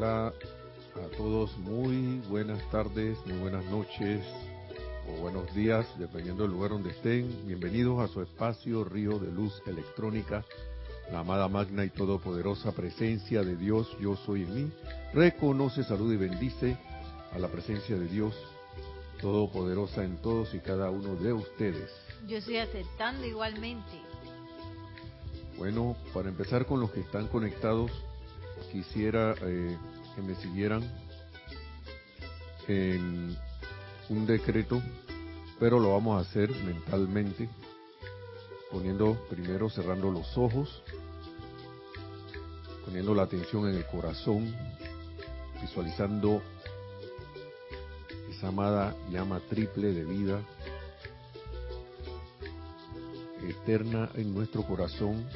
Hola a todos, muy buenas tardes, muy buenas noches o buenos días, dependiendo del lugar donde estén. Bienvenidos a su espacio Río de Luz Electrónica, la amada magna y todopoderosa presencia de Dios, yo soy en mí. Reconoce, salud y bendice a la presencia de Dios todopoderosa en todos y cada uno de ustedes. Yo estoy aceptando igualmente. Bueno, para empezar con los que están conectados, quisiera eh, que me siguieran en un decreto, pero lo vamos a hacer mentalmente, poniendo primero cerrando los ojos, poniendo la atención en el corazón, visualizando esa amada llama triple de vida eterna en nuestro corazón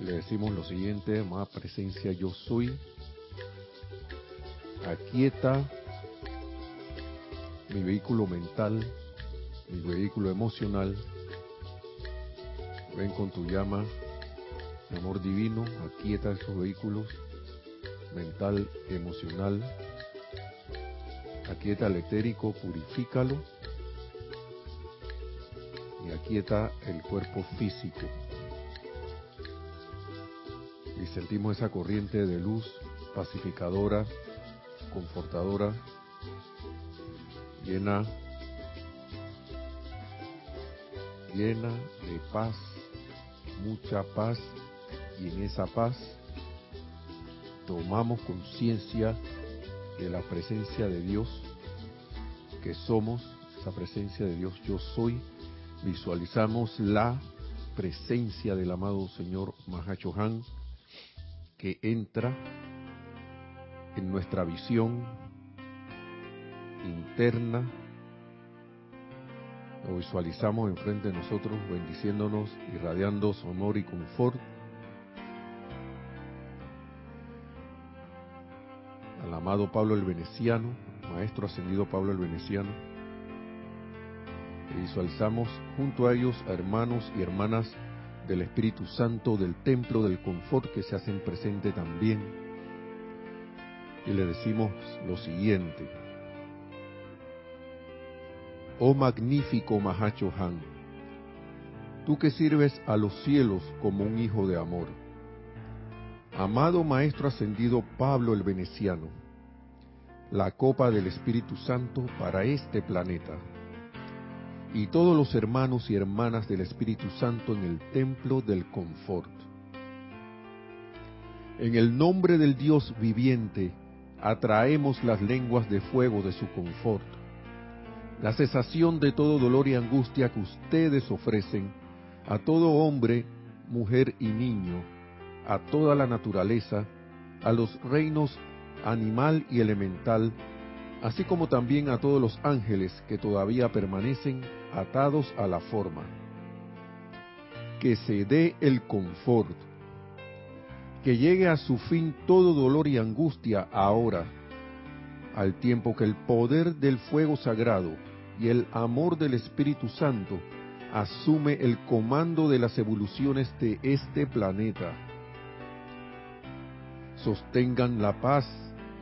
le decimos lo siguiente, más presencia yo soy, aquieta mi vehículo mental, mi vehículo emocional, ven con tu llama, amor divino, aquieta esos vehículos, mental, emocional, aquieta el etérico, purifícalo, y aquieta el cuerpo físico y sentimos esa corriente de luz pacificadora, confortadora, llena, llena de paz, mucha paz, y en esa paz tomamos conciencia de la presencia de Dios, que somos esa presencia de Dios, yo soy, visualizamos la presencia del amado Señor Mahachohan, que entra en nuestra visión interna, lo visualizamos enfrente de nosotros, bendiciéndonos, irradiando su amor y confort. Al amado Pablo el Veneciano, maestro ascendido Pablo el Veneciano, visualizamos junto a ellos hermanos y hermanas del Espíritu Santo, del templo del confort que se hacen presente también. Y le decimos lo siguiente. Oh magnífico Mahacho Han, tú que sirves a los cielos como un hijo de amor. Amado Maestro Ascendido Pablo el Veneciano, la copa del Espíritu Santo para este planeta y todos los hermanos y hermanas del Espíritu Santo en el templo del confort. En el nombre del Dios viviente, atraemos las lenguas de fuego de su confort, la cesación de todo dolor y angustia que ustedes ofrecen a todo hombre, mujer y niño, a toda la naturaleza, a los reinos animal y elemental, así como también a todos los ángeles que todavía permanecen atados a la forma. Que se dé el confort, que llegue a su fin todo dolor y angustia ahora, al tiempo que el poder del fuego sagrado y el amor del Espíritu Santo asume el comando de las evoluciones de este planeta. Sostengan la paz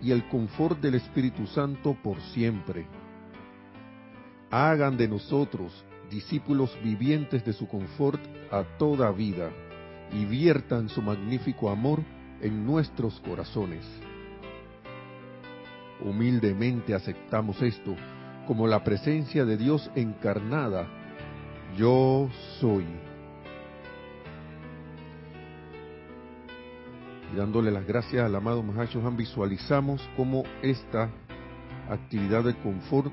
y el confort del Espíritu Santo por siempre. Hagan de nosotros discípulos vivientes de su confort a toda vida y viertan su magnífico amor en nuestros corazones. Humildemente aceptamos esto como la presencia de Dios encarnada. Yo soy. Dándole las gracias al amado Mahashohan, visualizamos cómo esta actividad de confort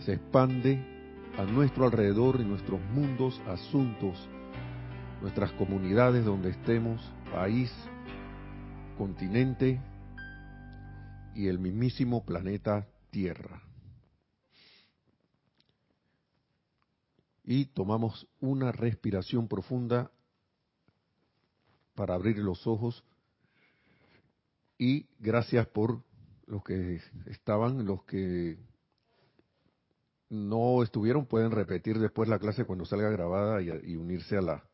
se expande a nuestro alrededor, en nuestros mundos, asuntos, nuestras comunidades donde estemos, país, continente y el mismísimo planeta Tierra. Y tomamos una respiración profunda para abrir los ojos y gracias por los que estaban, los que no estuvieron, pueden repetir después la clase cuando salga grabada y, unirse a la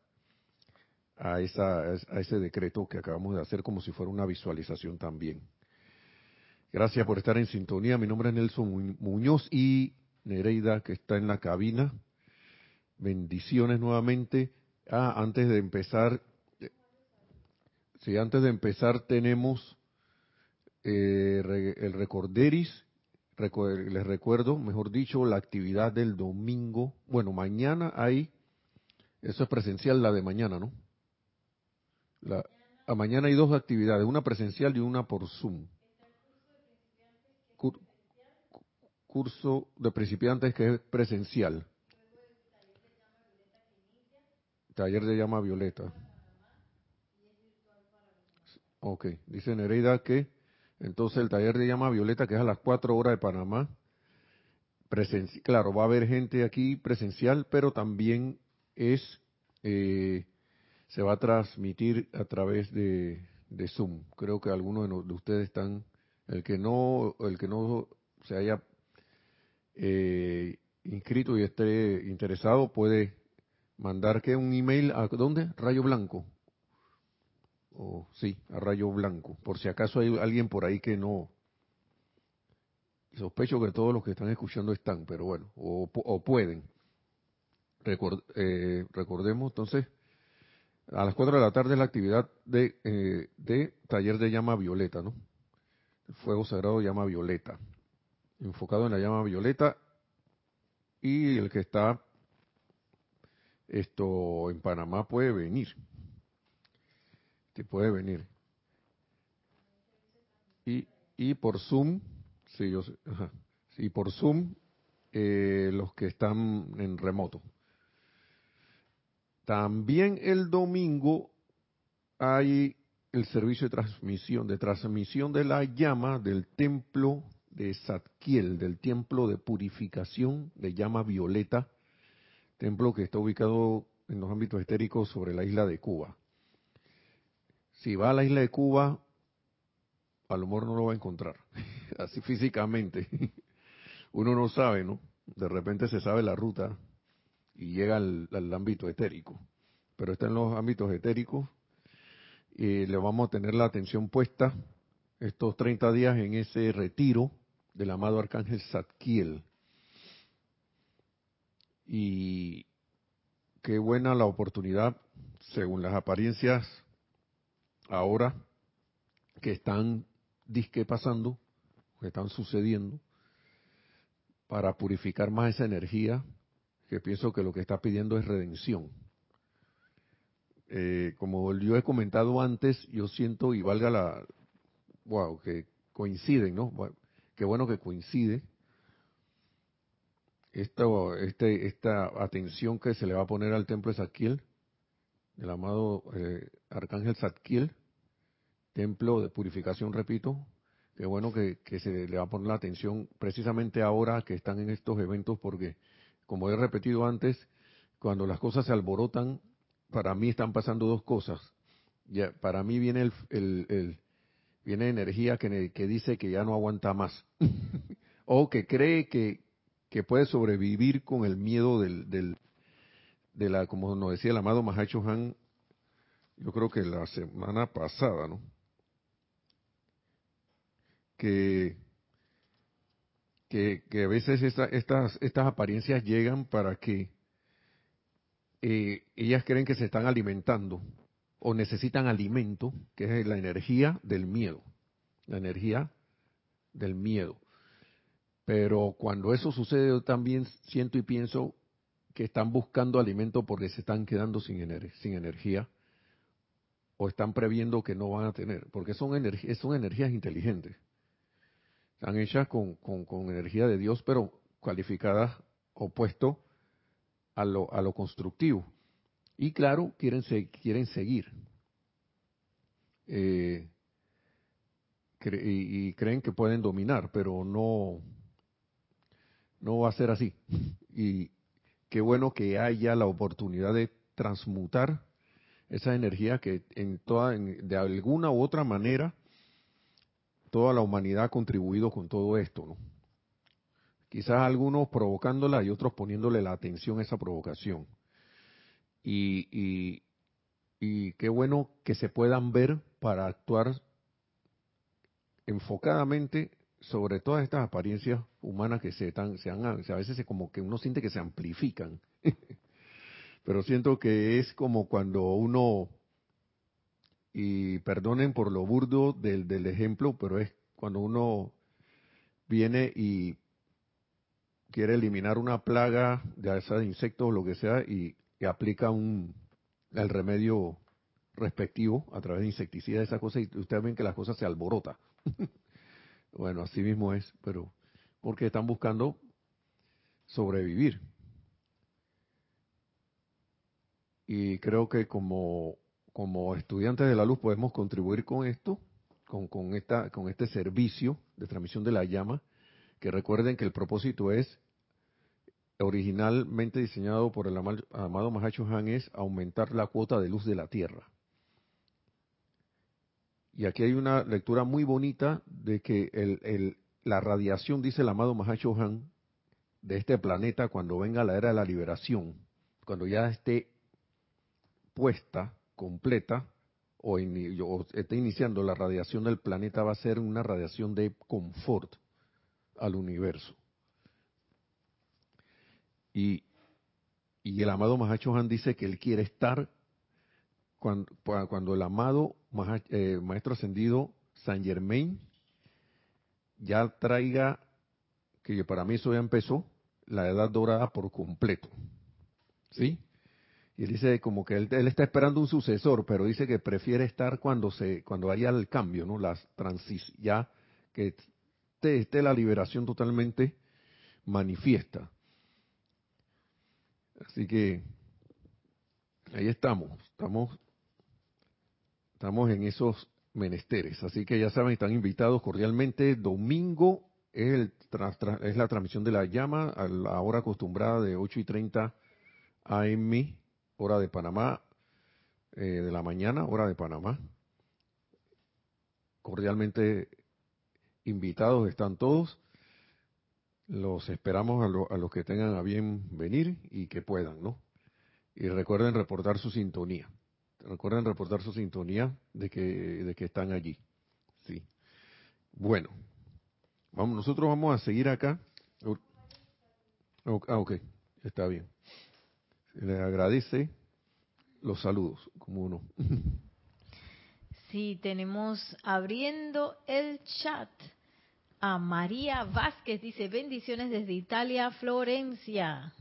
a, esa, a ese decreto que acabamos de hacer como si fuera una visualización también. Gracias por estar en sintonía. Mi nombre es Nelson Muñoz y Nereida que está en la cabina. Bendiciones nuevamente. Ah, antes de empezar, sí, antes de empezar tenemos eh, el recorderis. les recuerdo, mejor dicho, la actividad del domingo. Bueno, mañana hay, eso es presencial, la de mañana, ¿no? La, a mañana hay dos actividades, una presencial y una por Zoom. curso de principiantes que es presencial. Taller de llama violeta. Ok, dice Nereida que entonces el taller de llama violeta, que es a las 4 horas de Panamá, claro, va a haber gente aquí presencial, pero también es, eh, se va a transmitir a través de, Zoom. Creo que algunos de, ustedes están, el que no, el que no se haya eh, inscrito y esté interesado puede mandar que un email a dónde Rayo Blanco o sí a Rayo Blanco. Por si acaso hay alguien por ahí que no sospecho que todos los que están escuchando están pero bueno o, pueden. Eh, recordemos entonces a las 4 de la tarde la actividad de, eh, de taller de llama violeta no el fuego sagrado llama violeta. Enfocado en la llama violeta y el que está esto en Panamá puede venir. Te puede venir. Y, y por Zoom, sí, yo ajá, y por Zoom eh, los que están en remoto. También el domingo hay el servicio de transmisión, de transmisión de la llama del templo de Zadkiel, del templo de purificación de llama violeta templo que está ubicado en los ámbitos estéricos sobre la isla de Cuba. Si va a la isla de Cuba, a lo mejor no lo va a encontrar, así físicamente. Uno no sabe, ¿no? De repente se sabe la ruta y llega al, ámbito etérico. Pero está en los ámbitos etéricos y le vamos a tener la atención puesta estos 30 días en ese retiro del amado arcángel Zadkiel y qué buena la oportunidad, según las apariencias ahora que están disque pasando, que están sucediendo, para purificar más esa energía, que pienso que lo que está pidiendo es redención. Eh, como yo he comentado antes, yo siento, y valga la, wow, que coinciden, ¿no? qué bueno que coincide, esta, este, esta atención que se le va a poner al templo de Zadkiel, el amado eh, Arcángel Zadkiel, templo de purificación, repito, qué bueno que, se le va a poner la atención precisamente ahora que están en estos eventos, porque, como he repetido antes, cuando las cosas se alborotan, para mí están pasando dos cosas. Para mí viene el, viene energía que, dice que ya no aguanta más, o que cree que, que puede sobrevivir con el miedo del, del de la, como nos decía el amado Mahacho Han, yo creo que la semana pasada, ¿no? Que, que, a veces estas, estas apariencias llegan para que eh, ellas creen que se están alimentando o necesitan alimento, que es la energía del miedo, la energía del miedo. Pero cuando eso sucede, yo también siento y pienso que están buscando alimento porque se están quedando sin, energía o están previendo que no van a tener, porque son, son energías inteligentes. Están hechas con, energía de Dios, pero cualificadas opuesto a lo, constructivo. Y claro, quieren, seguir. Eh, y, creen que pueden dominar, pero no, no va a ser así. Qué bueno que haya la oportunidad de transmutar esa energía que en toda, de alguna u otra manera, toda la humanidad ha contribuido con todo esto, ¿no? Quizás algunos provocándola y otros poniéndole la atención a esa provocación. Y, qué bueno que se puedan ver para actuar enfocadamente sobre todas estas apariencias humanas que se, están, se han, a veces es como que uno siente que se amplifican. Pero siento que es como cuando uno, y perdonen por lo burdo del, del ejemplo, pero es cuando uno viene y quiere eliminar una plaga, de sea de insectos o lo que sea, y, aplica un el remedio respectivo a través de insecticidas, esa cosa, y ustedes ven que las cosas se alborota. bueno, así mismo es, pero porque están buscando sobrevivir. Y creo que como, como estudiantes de la luz podemos contribuir con esto, con, con, esta, con este servicio de transmisión de la llama, que recuerden que el propósito es originalmente diseñado por el amado Mahacho Han es aumentar la cuota de luz de la Tierra. Y aquí hay una lectura muy bonita de que el, la radiación, dice el amado Mahacho Han, de este planeta cuando venga la era de la liberación, cuando ya esté puesta, completa, o, esté iniciando la radiación del planeta, va a ser una radiación de confort al universo. Y, el amado Mahacho Han dice que él quiere estar cuando, cuando el amado eh, Maestro Ascendido San Germain ya traiga, que para mí eso ya empezó, la edad dorada por completo. ¿Sí? Y él dice como que él, está esperando un sucesor, pero dice que prefiere estar cuando se cuando haya el cambio, ¿no? Las transis ya que esté la liberación totalmente manifiesta. Así que ahí estamos, estamos, estamos en esos menesteres. Así que ya saben, están invitados cordialmente. Domingo es, el, es la transmisión de la llama a la hora acostumbrada de 8 y 30 AM, hora de Panamá, eh, de la mañana, hora de Panamá. Cordialmente invitados están todos. Los esperamos a, los que tengan a bien venir y que puedan, ¿no? Y recuerden reportar su sintonía. Recuerden reportar su sintonía de que, de que están allí. Sí. Bueno, vamos, nosotros vamos a seguir acá. Ah, ok, está bien. Les agradece los saludos, como uno. Sí, tenemos abriendo el chat a María Vázquez, dice bendiciones desde Italia, Florencia.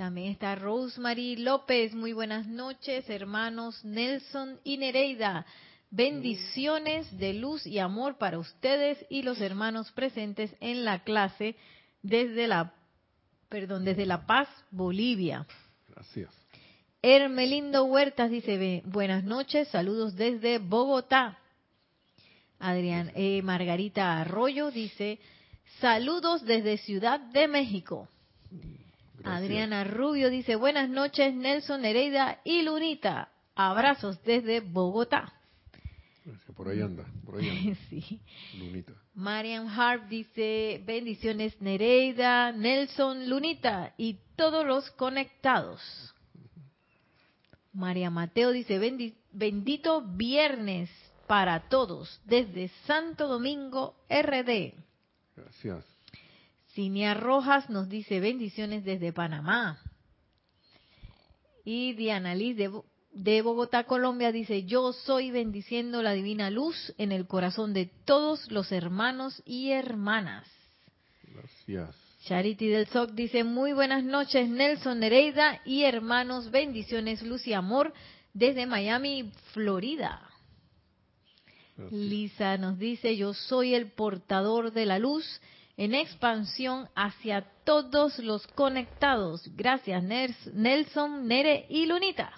También está Rosemary López, muy buenas noches, hermanos Nelson y Nereida. Bendiciones de luz y amor para ustedes y los hermanos presentes en la clase desde la, perdón, desde La Paz, Bolivia. Gracias. Hermelindo Huertas dice, buenas noches, saludos desde Bogotá. Adrián, eh, Margarita Arroyo dice, saludos desde Ciudad de México. Adriana Rubio dice, buenas noches Nelson Nereida y Lunita, abrazos desde Bogotá. Por ahí anda, por ahí anda. sí. Lunita. Marian Harp dice, bendiciones Nereida, Nelson, Lunita y todos los conectados. María Mateo dice, bendito viernes para todos desde Santo Domingo RD. Gracias. Cinia Rojas nos dice bendiciones desde Panamá. Y Diana Liz de, Bogotá, Colombia dice, yo soy bendiciendo la divina luz en el corazón de todos los hermanos y hermanas. Gracias. Charity del SOC dice, muy buenas noches Nelson Nereida y hermanos, bendiciones, luz y amor desde Miami, Florida. Lisa nos dice, yo soy el portador de la luz en expansión hacia todos los conectados. Gracias, Nelson, Nere y Lunita.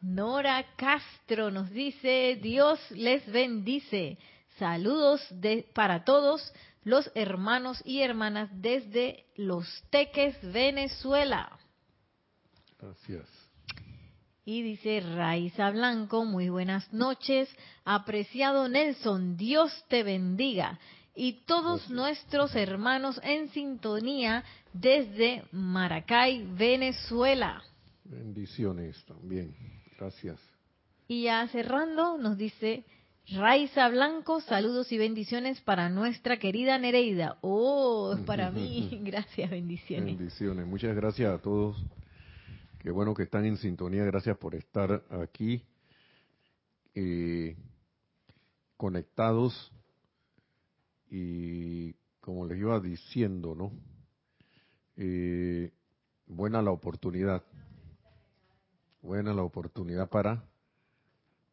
Nora Castro nos dice, Dios les bendice. Saludos de, para todos los hermanos y hermanas desde Los Teques, Venezuela. Gracias. Y dice Raiza Blanco, muy buenas noches. Apreciado Nelson, Dios te bendiga. Y todos nuestros hermanos en sintonía desde Maracay, Venezuela. Bendiciones también. Gracias. Y ya cerrando, nos dice Raiza Blanco, saludos y bendiciones para nuestra querida Nereida. Oh, es para mí. Gracias, bendiciones. Bendiciones. Muchas gracias a todos. Qué bueno que están en sintonía. Gracias por estar aquí eh, conectados. Y como les iba diciendo, ¿no? Eh, buena la oportunidad. Buena la oportunidad para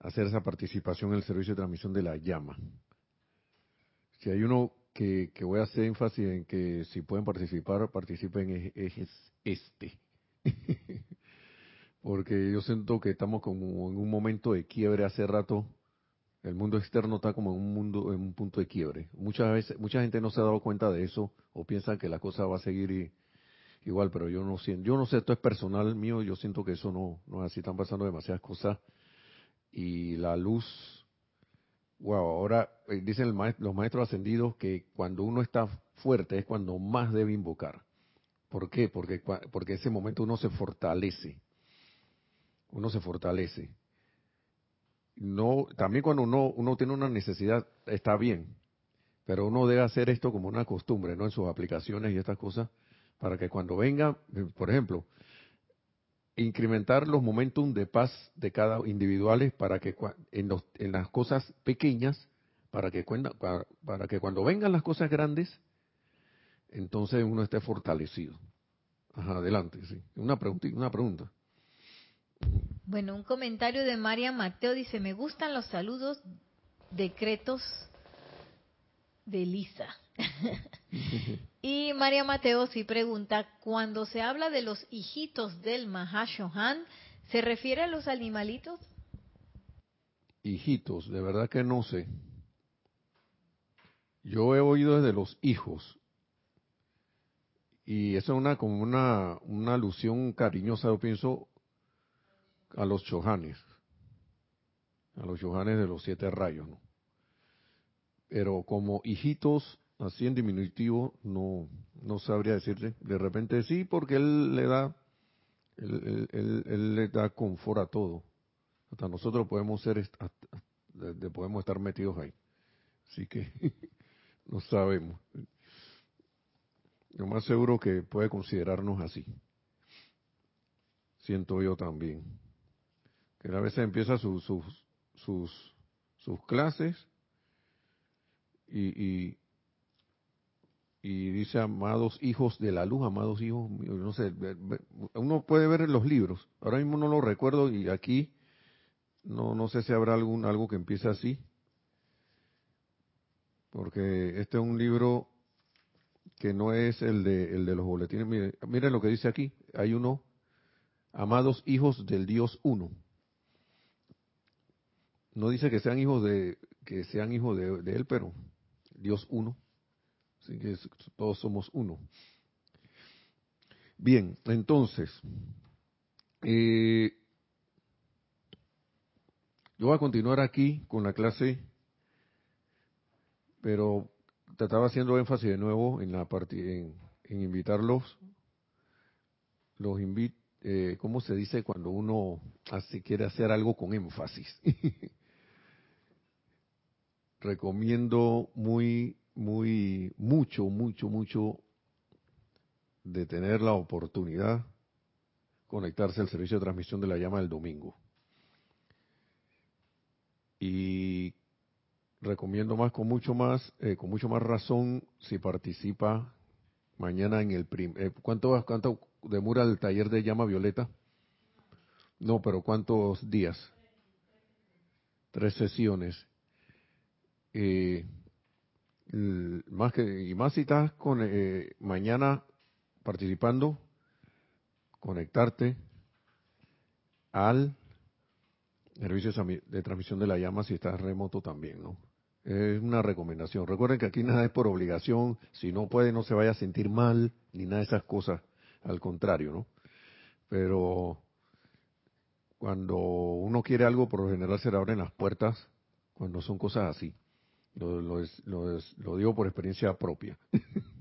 hacer esa participación en el servicio de transmisión de la llama. Si hay uno que, voy a hacer énfasis en que si pueden participar, participen, es, este. Porque yo siento que estamos como en un momento de quiebre hace rato. El mundo externo está como en un mundo, en un punto de quiebre. Muchas veces, mucha gente no se ha dado cuenta de eso o piensa que la cosa va a seguir igual, pero yo no siento, yo no sé, esto es personal mío, yo siento que eso no, no es así, están pasando demasiadas cosas y la luz, wow, ahora eh, dicen los maestros ascendidos que cuando uno está fuerte es cuando más debe invocar. ¿Por qué? Porque, porque ese momento uno se fortalece, uno se fortalece. No, también cuando uno, uno tiene una necesidad está bien, pero uno debe hacer esto como una costumbre, ¿no? En sus aplicaciones y estas cosas, para que cuando venga, eh, por ejemplo, incrementar los momentum de paz de cada individuales para que en, los, en las cosas pequeñas, para que, para, para que cuando vengan las cosas grandes, entonces uno esté fortalecido. Ajá, adelante, sí. Una pregunta, una pregunta. Bueno, un comentario de María Mateo dice, me gustan los saludos decretos de Lisa. y María Mateo sí pregunta, cuando se habla de los hijitos del Mahashohan, ¿se refiere a los animalitos? Hijitos, de verdad que no sé. Yo he oído desde los hijos. Y eso es una como una, una alusión cariñosa, yo pienso, a los chohanes. A los chohanes de los siete rayos, ¿no? Pero como hijitos así en diminutivo, no, no sabría decirte. De repente sí, porque él le da, él, él, le da confort a todo. Hasta nosotros podemos ser, podemos estar metidos ahí. Así que no sabemos. Lo más seguro que puede considerarnos así. Siento yo también. Que a veces empieza sus, sus, sus, sus clases y, y dice amados hijos de la luz, amados hijos, no sé, uno puede ver en los libros, ahora mismo no lo recuerdo y aquí no no sé si habrá algún algo que empiece así, porque este es un libro que no es el de el de los boletines, miren, miren lo que dice aquí, hay uno amados hijos del Dios uno. No dice que sean hijos de que sean hijos de él, pero Dios uno. Así que todos somos uno. Bien, entonces, eh, yo voy a continuar aquí con la clase, pero te estaba haciendo énfasis de nuevo en la parte, en, invitarlos, los invito, eh, ¿cómo se dice cuando uno así quiere hacer algo con énfasis? Recomiendo muy muy, mucho, mucho, mucho de tener la oportunidad conectarse al servicio de transmisión de la llama del domingo. Y recomiendo más, con mucho más, eh, con mucho más razón, si participa mañana en el primer, eh, ¿cuánto, ¿cuánto demora el taller de llama violeta? No, pero ¿cuántos días? Tres sesiones. Eh, más que y más si estás con eh, mañana participando conectarte al servicio de transmisión de la llama si estás remoto también no es una recomendación. Recuerden que aquí nada es por obligación. Si no puede no se vaya a sentir mal ni nada de esas cosas. Al contrario no pero cuando uno quiere algo por lo general se le abren las puertas cuando son cosas así lo, lo, lo, digo por experiencia propia.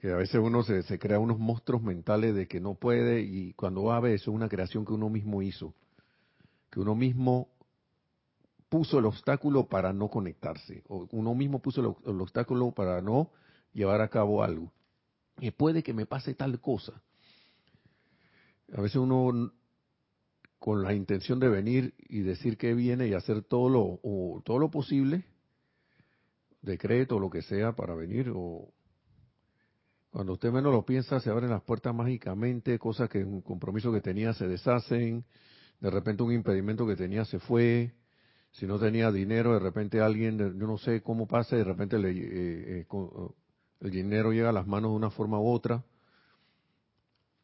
Que a veces uno se, crea unos monstruos mentales de que no puede y cuando va a ver eso es una creación que uno mismo hizo. Que uno mismo puso el obstáculo para no conectarse. O uno mismo puso el, obstáculo para no llevar a cabo algo. Y puede que me pase tal cosa. A veces uno con la intención de venir y decir que viene y hacer todo lo, todo lo posible, decreto, lo que sea, para venir, o cuando usted menos lo piensa, se abren las puertas mágicamente, cosas que un compromiso que tenía se deshacen, de repente un impedimento que tenía se fue, si no tenía dinero, de repente alguien, yo no sé cómo pasa, de repente le, eh, eh, el dinero llega a las manos de una forma u otra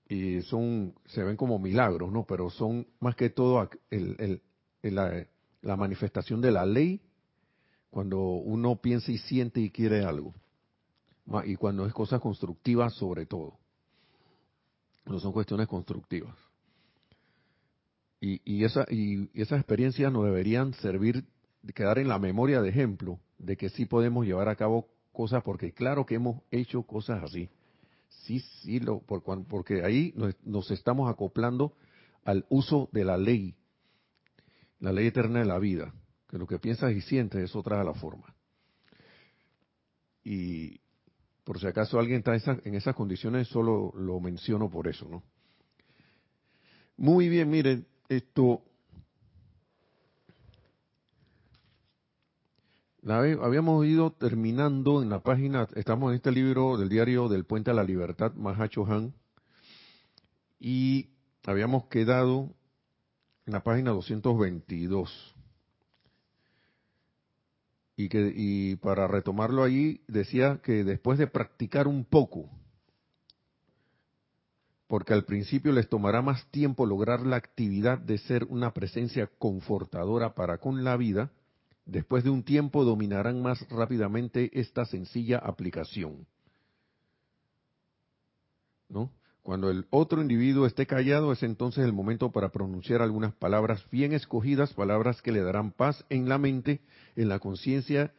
y son se ven como milagros, ¿no? Pero son más que todo el, la, manifestación de la ley cuando uno piensa y siente y quiere algo. Y cuando es cosas constructivas sobre todo. No son cuestiones constructivas. Y, y, esa, y esas experiencias nos deberían servir, quedar en la memoria de ejemplo de que sí podemos llevar a cabo cosas, porque claro que hemos hecho cosas así sí, sí, lo, porque ahí nos, estamos acoplando al uso de la ley, la ley eterna de la vida, que lo que piensas y sientes es otra de la forma. Y por si acaso alguien está en esas condiciones, solo lo menciono por eso, ¿no? Muy bien, miren, esto habíamos ido terminando en la página, estamos en este libro del diario del Puente a la Libertad, Mahacho Han, y habíamos quedado en la página 222. Y, que, y para retomarlo allí, decía que después de practicar un poco, porque al principio les tomará más tiempo lograr la actividad de ser una presencia confortadora para con la vida, Después de un tiempo dominarán más rápidamente esta sencilla aplicación. ¿No? Cuando el otro individuo esté callado es entonces el momento para pronunciar algunas palabras bien escogidas, palabras que le darán paz en la mente, en la conciencia,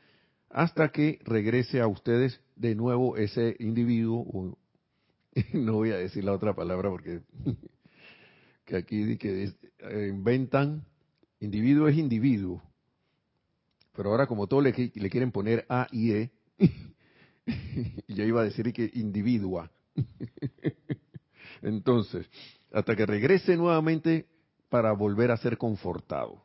hasta que regrese a ustedes de nuevo ese individuo. no voy a decir la otra palabra porque que aquí que inventan, individuo es individuo, pero ahora como todo le quieren poner A y E, yo iba a decir que individua. Entonces, hasta que regrese nuevamente para volver a ser confortado.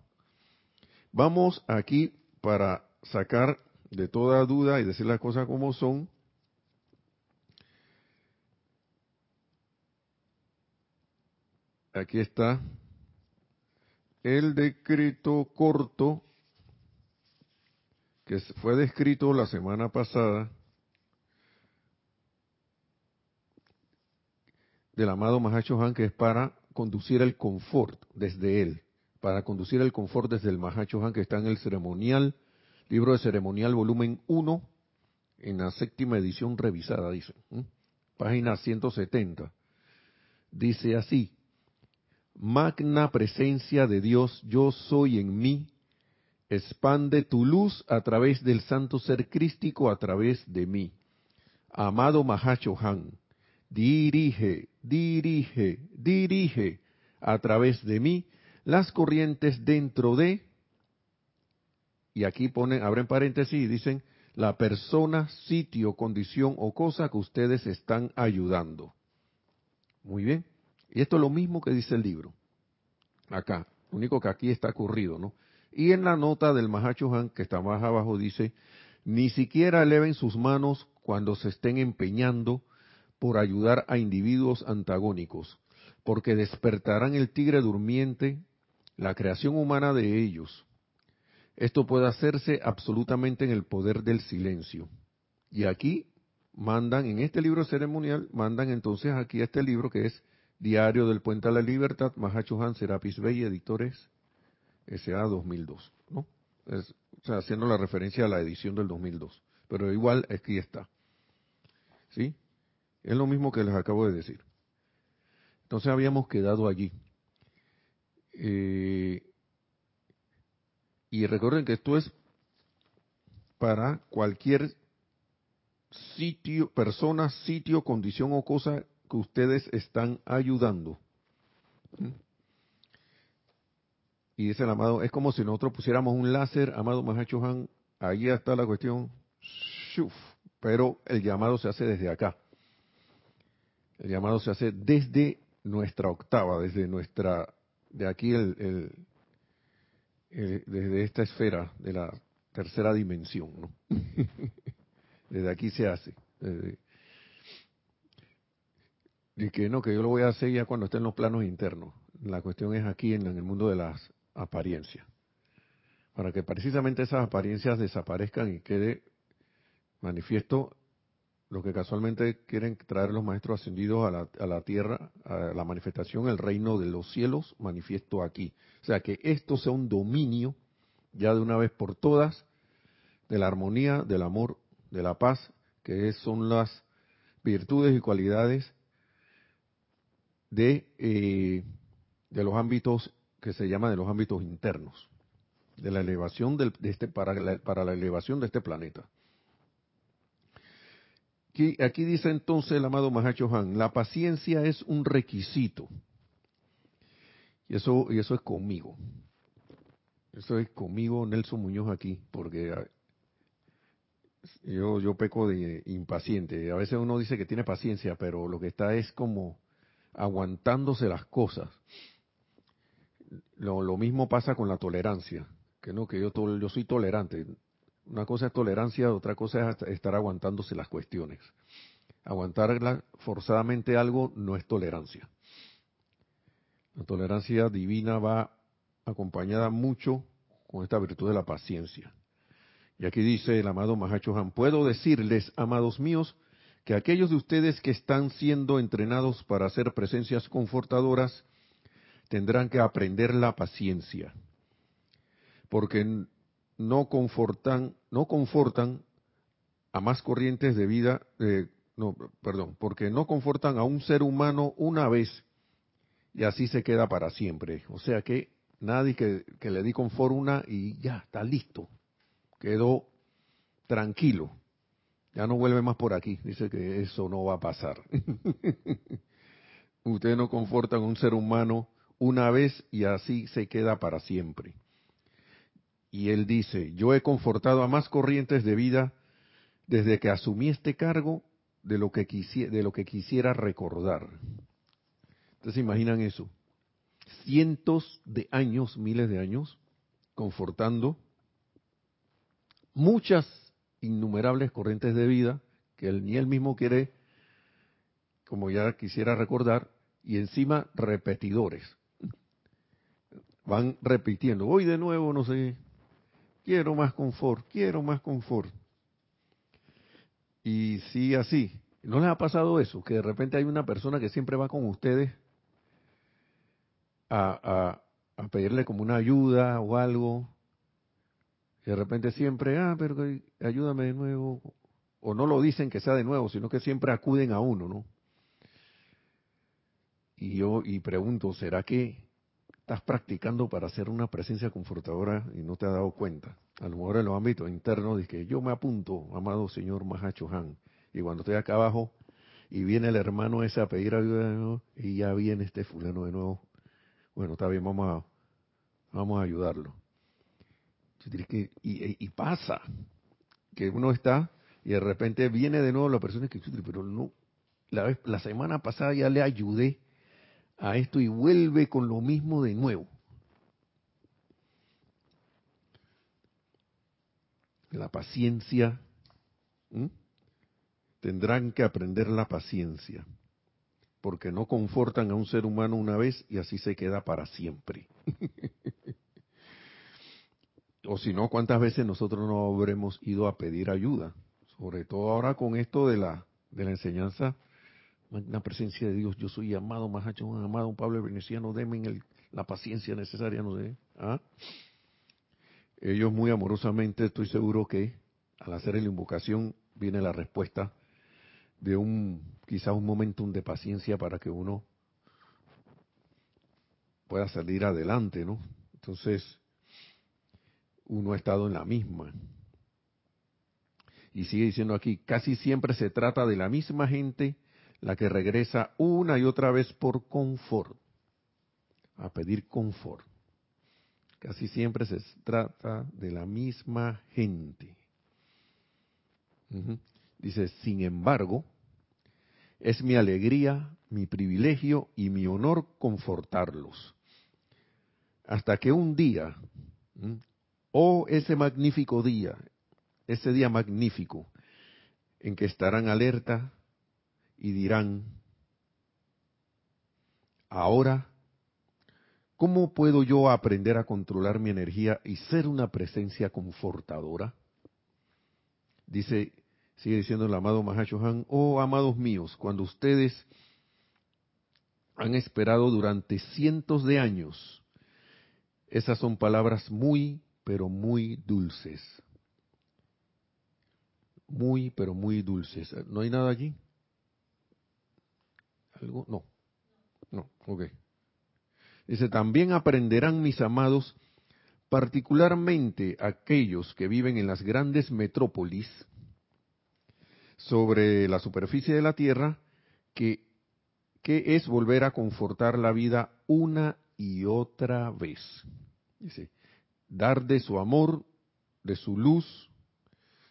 Vamos aquí para sacar de toda duda y decir las cosas como son. Aquí está el decreto corto que fue descrito la semana pasada del amado Mahacho Han, que es para conducir el confort desde él, para conducir el confort desde el Mahacho Han, que está en el ceremonial, libro de ceremonial volumen 1, en la séptima edición revisada, dice, página 170. Dice así, magna presencia de Dios, yo soy en mí, expande tu luz a través del santo ser crístico a través de mí. Amado Mahacho Han, dirige, dirige, dirige a través de mí las corrientes dentro de, y aquí ponen, abren paréntesis y dicen, la persona, sitio, condición o cosa que ustedes están ayudando. Muy bien. Y esto es lo mismo que dice el libro. Acá. Lo único que aquí está ocurrido, ¿no? Y en la nota del Mahacho Han, que está más abajo, dice, ni siquiera eleven sus manos cuando se estén empeñando por ayudar a individuos antagónicos, porque despertarán el tigre durmiente, la creación humana de ellos. Esto puede hacerse absolutamente en el poder del silencio. Y aquí mandan, en este libro ceremonial, mandan entonces aquí este libro que es Diario del Puente a la Libertad, Mahacho Han, Serapis Bey, editores SA 2002, ¿no? o sea, haciendo la referencia a la edición del 2002. Pero igual aquí está. ¿Sí? Es lo mismo que les acabo de decir. Entonces habíamos quedado allí. Eh, y recuerden que esto es para cualquier sitio, persona, sitio, condición o cosa que ustedes están ayudando. Y dice el amado, es como si nosotros pusiéramos un láser, amado Mahacho Han, ahí está la cuestión, pero el llamado se hace desde acá. El llamado se hace desde nuestra octava, desde nuestra, de aquí el, desde esta esfera de la tercera dimensión, ¿no? desde aquí se hace. y que no, que yo lo voy a hacer ya cuando esté en los planos internos. La cuestión es aquí en, el mundo de las apariencias. Para que precisamente esas apariencias desaparezcan y quede manifiesto lo que casualmente quieren traer los maestros ascendidos a la, a la tierra, a la manifestación, el reino de los cielos, manifiesto aquí. O sea, que esto sea un dominio ya de una vez por todas de la armonía, del amor, de la paz, que son las virtudes y cualidades de, eh, de los ámbitos que se llaman de los ámbitos internos, de la elevación de este, para, para la elevación de este planeta. Aquí, dice entonces el amado Mahacho Han, la paciencia es un requisito. Y eso, y eso es conmigo. Eso es conmigo, Nelson Muñoz aquí, porque ah, yo, yo peco de impaciente. A veces uno dice que tiene paciencia, pero lo que está es como aguantándose las cosas. Lo, lo mismo pasa con la tolerancia, que no, que yo soy tolerante. Una cosa es tolerancia, otra cosa es estar aguantándose las cuestiones. Aguantar forzadamente algo no es tolerancia. La tolerancia divina va acompañada mucho con esta virtud de la paciencia. Y aquí dice el amado Mahacho Han, puedo decirles, amados míos, que aquellos de ustedes que están siendo entrenados para hacer presencias confortadoras tendrán que aprender la paciencia. Porque no confortan, no confortan a más corrientes de vida, eh, no, perdón, porque no confortan a un ser humano una vez y así se queda para siempre. O sea que nadie que, le di confort una y ya, está listo, quedó tranquilo, ya no vuelve más por aquí, dice que eso no va a pasar. Ustedes no confortan a un ser humano una vez y así se queda para siempre. Y él dice, yo he confortado a más corrientes de vida desde que asumí este cargo de lo que, quisiera, de lo que quisiera recordar. Entonces imaginan eso. Cientos de años, miles de años, confortando muchas innumerables corrientes de vida que él, ni él mismo quiere, como ya quisiera recordar, y encima repetidores. Van repitiendo, voy de nuevo, no sé, quiero más confort, quiero más confort. Y sí, así. ¿No les ha pasado eso? Que de repente hay una persona que siempre va con ustedes a, a, pedirle como una ayuda o algo. Y de repente siempre, ah, pero ayúdame de nuevo. O no lo dicen que sea de nuevo, sino que siempre acuden a uno, ¿no? Y yo y pregunto, ¿será que estás practicando para hacer una presencia confortadora y no te has dado cuenta. A lo mejor en los ámbitos internos dice que yo me apunto, amado señor Mahacho Han, y cuando estoy acá abajo y viene el hermano ese a pedir ayuda de nuevo, y ya viene este fulano de nuevo, bueno, está bien, vamos a, vamos a ayudarlo. Y, y, pasa que uno está y de repente viene de nuevo la persona que, pero no, la, vez, la semana pasada ya le ayudé a esto y vuelve con lo mismo de nuevo. La paciencia. Tendrán que aprender la paciencia, porque no confortan a un ser humano una vez y así se queda para siempre. o si no, ¿cuántas veces nosotros no habremos ido a pedir ayuda? Sobre todo ahora con esto de la, de la enseñanza una presencia de Dios, yo soy amado, un amado, un Pablo veneciano, denme la paciencia necesaria, no sé. ¿ah? Ellos muy amorosamente, estoy seguro que al hacer la invocación viene la respuesta de un, quizá un momentum de paciencia para que uno pueda salir adelante, ¿no? Entonces, uno ha estado en la misma. Y sigue diciendo aquí, casi siempre se trata de la misma gente la que regresa una y otra vez por confort, a pedir confort. Casi siempre se trata de la misma gente. Dice, sin embargo, es mi alegría, mi privilegio y mi honor confortarlos. Hasta que un día, oh ese magnífico día, ese día magnífico, en que estarán alerta y dirán, ahora, ¿cómo puedo yo aprender a controlar mi energía y ser una presencia confortadora? Dice Sigue diciendo el amado Mahashohan, oh amados míos, cuando ustedes han esperado durante cientos de años, esas son palabras muy, pero muy dulces. Muy, pero muy dulces. ¿No hay nada allí? ¿Algo? No. No, ok. Dice, también aprenderán mis amados, particularmente aquellos que viven en las grandes metrópolis, sobre la superficie de la tierra que, que es volver a confortar la vida una y otra vez. Dice, dar de su amor, de su luz,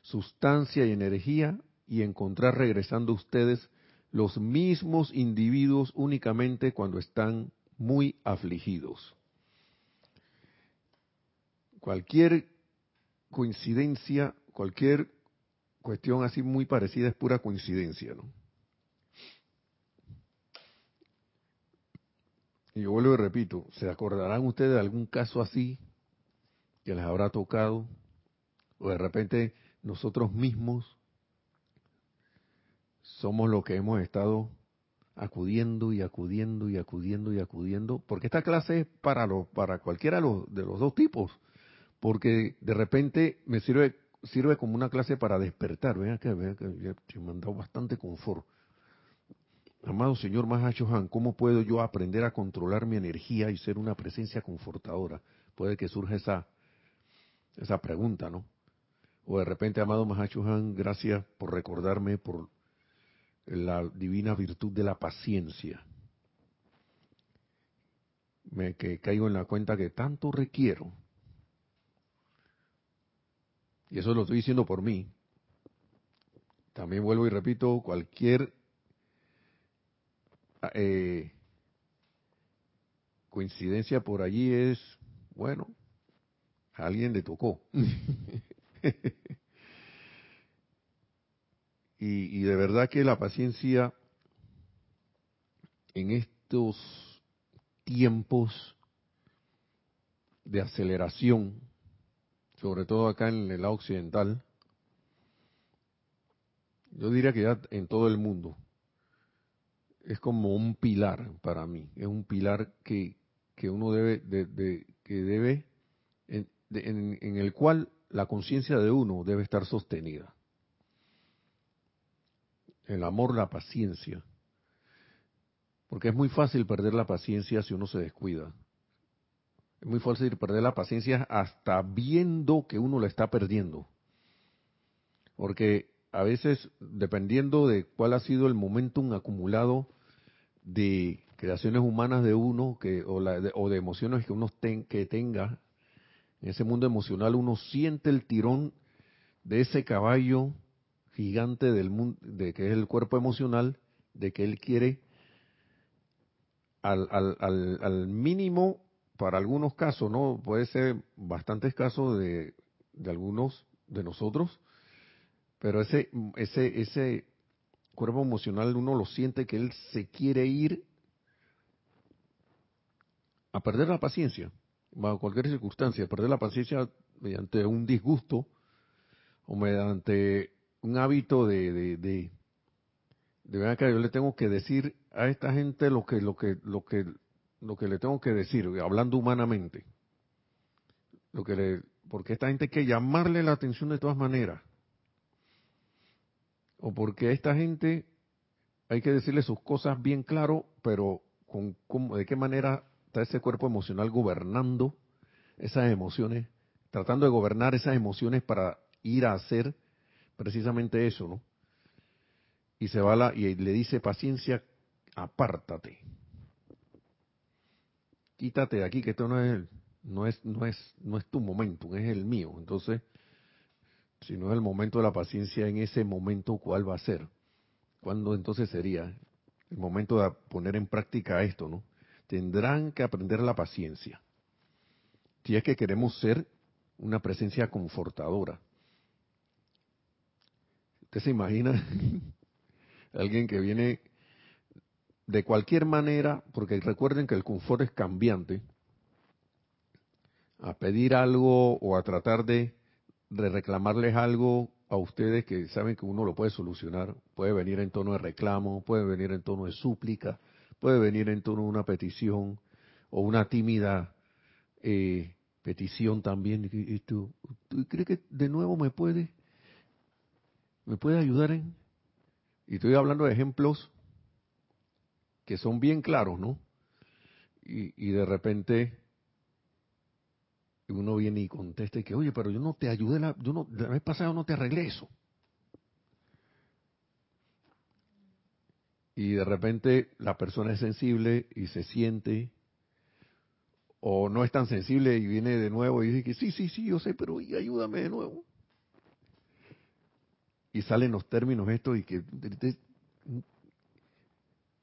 sustancia y energía y encontrar regresando ustedes los mismos individuos únicamente cuando están muy afligidos. Cualquier coincidencia, cualquier cuestión así muy parecida es pura coincidencia, ¿no? Y yo vuelvo y repito, ¿se acordarán ustedes de algún caso así que les habrá tocado? O de repente nosotros mismos somos los que hemos estado acudiendo y acudiendo y acudiendo y acudiendo, porque esta clase es para, los, para cualquiera de los, dos tipos, porque de repente me sirve sirve como una clase para despertar. Vean que, vean que me han dado bastante confort. Amado Señor Mahachohan, ¿cómo puedo yo aprender a controlar mi energía y ser una presencia confortadora? Puede que surja esa, esa pregunta, ¿no? O de repente, amado Mahachohan, gracias por recordarme por la divina virtud de la paciencia. Me que caigo en la cuenta que tanto requiero y eso lo estoy diciendo por mí, también vuelvo y repito, cualquier eh, coincidencia por allí es, bueno, alguien le tocó. y, de verdad que la paciencia en estos tiempos de aceleración, sobre todo acá en el lado occidental, yo diría que ya en todo el mundo, es como un pilar para mí, es un pilar que, que uno debe, de, que debe, en, en el cual la conciencia de uno debe estar sostenida. El amor, la paciencia. Porque es muy fácil perder la paciencia si uno se descuida. Es muy fácil perder la paciencia hasta viendo que uno la está perdiendo. Porque a veces, dependiendo de cuál ha sido el momentum acumulado de creaciones humanas de uno que, o, de, o de emociones que uno que tenga, en ese mundo emocional uno siente el tirón de ese caballo gigante del mundo, de que es el cuerpo emocional, de que él quiere al, al, al, al mínimo para algunos casos, ¿no? Puede ser bastantes casos de, de algunos de nosotros, pero ese, ese, ese cuerpo emocional uno lo siente que él se quiere ir a perder la paciencia, bajo cualquier circunstancia, perder la paciencia mediante un disgusto o mediante un hábito de, de, de, de que yo le tengo que decir a esta gente lo que, lo que, lo que lo que le tengo que decir, hablando humanamente, lo que le, porque esta gente hay que llamarle la atención de todas maneras, o porque a esta gente hay que decirle sus cosas bien claro, pero con, de qué manera está ese cuerpo emocional gobernando esas emociones, tratando de gobernar esas emociones para ir a hacer, precisamente eso, ¿no? Y se va la, y le dice paciencia, apártate. Quítate de aquí que esto no es no es no es no es tu momento, es el mío. Entonces, si no es el momento de la paciencia en ese momento, ¿cuál va a ser? ¿Cuándo entonces sería el momento de poner en práctica esto, no? Tendrán que aprender la paciencia. Si es que queremos ser una presencia confortadora. ¿Usted se imagina alguien que viene de cualquier manera, porque recuerden que el confort es cambiante, a pedir algo o a tratar de, reclamarles algo a ustedes que saben que uno lo puede solucionar, puede venir en tono de reclamo, puede venir en tono de súplica, puede venir en tono de una petición o una tímida eh, petición también. ¿Y tú, tú crees que de nuevo me puede, me puede ayudar en? Y estoy hablando de ejemplos que son bien claros, ¿no? Y, de repente uno viene y contesta y que, oye, pero yo no te ayudé, la, yo no, la vez pasada no te arreglé. Y de repente la persona es sensible y se siente o no es tan sensible y viene de nuevo y dice que sí, sí, sí, yo sé, pero ayúdame de nuevo. Y salen los términos estos y que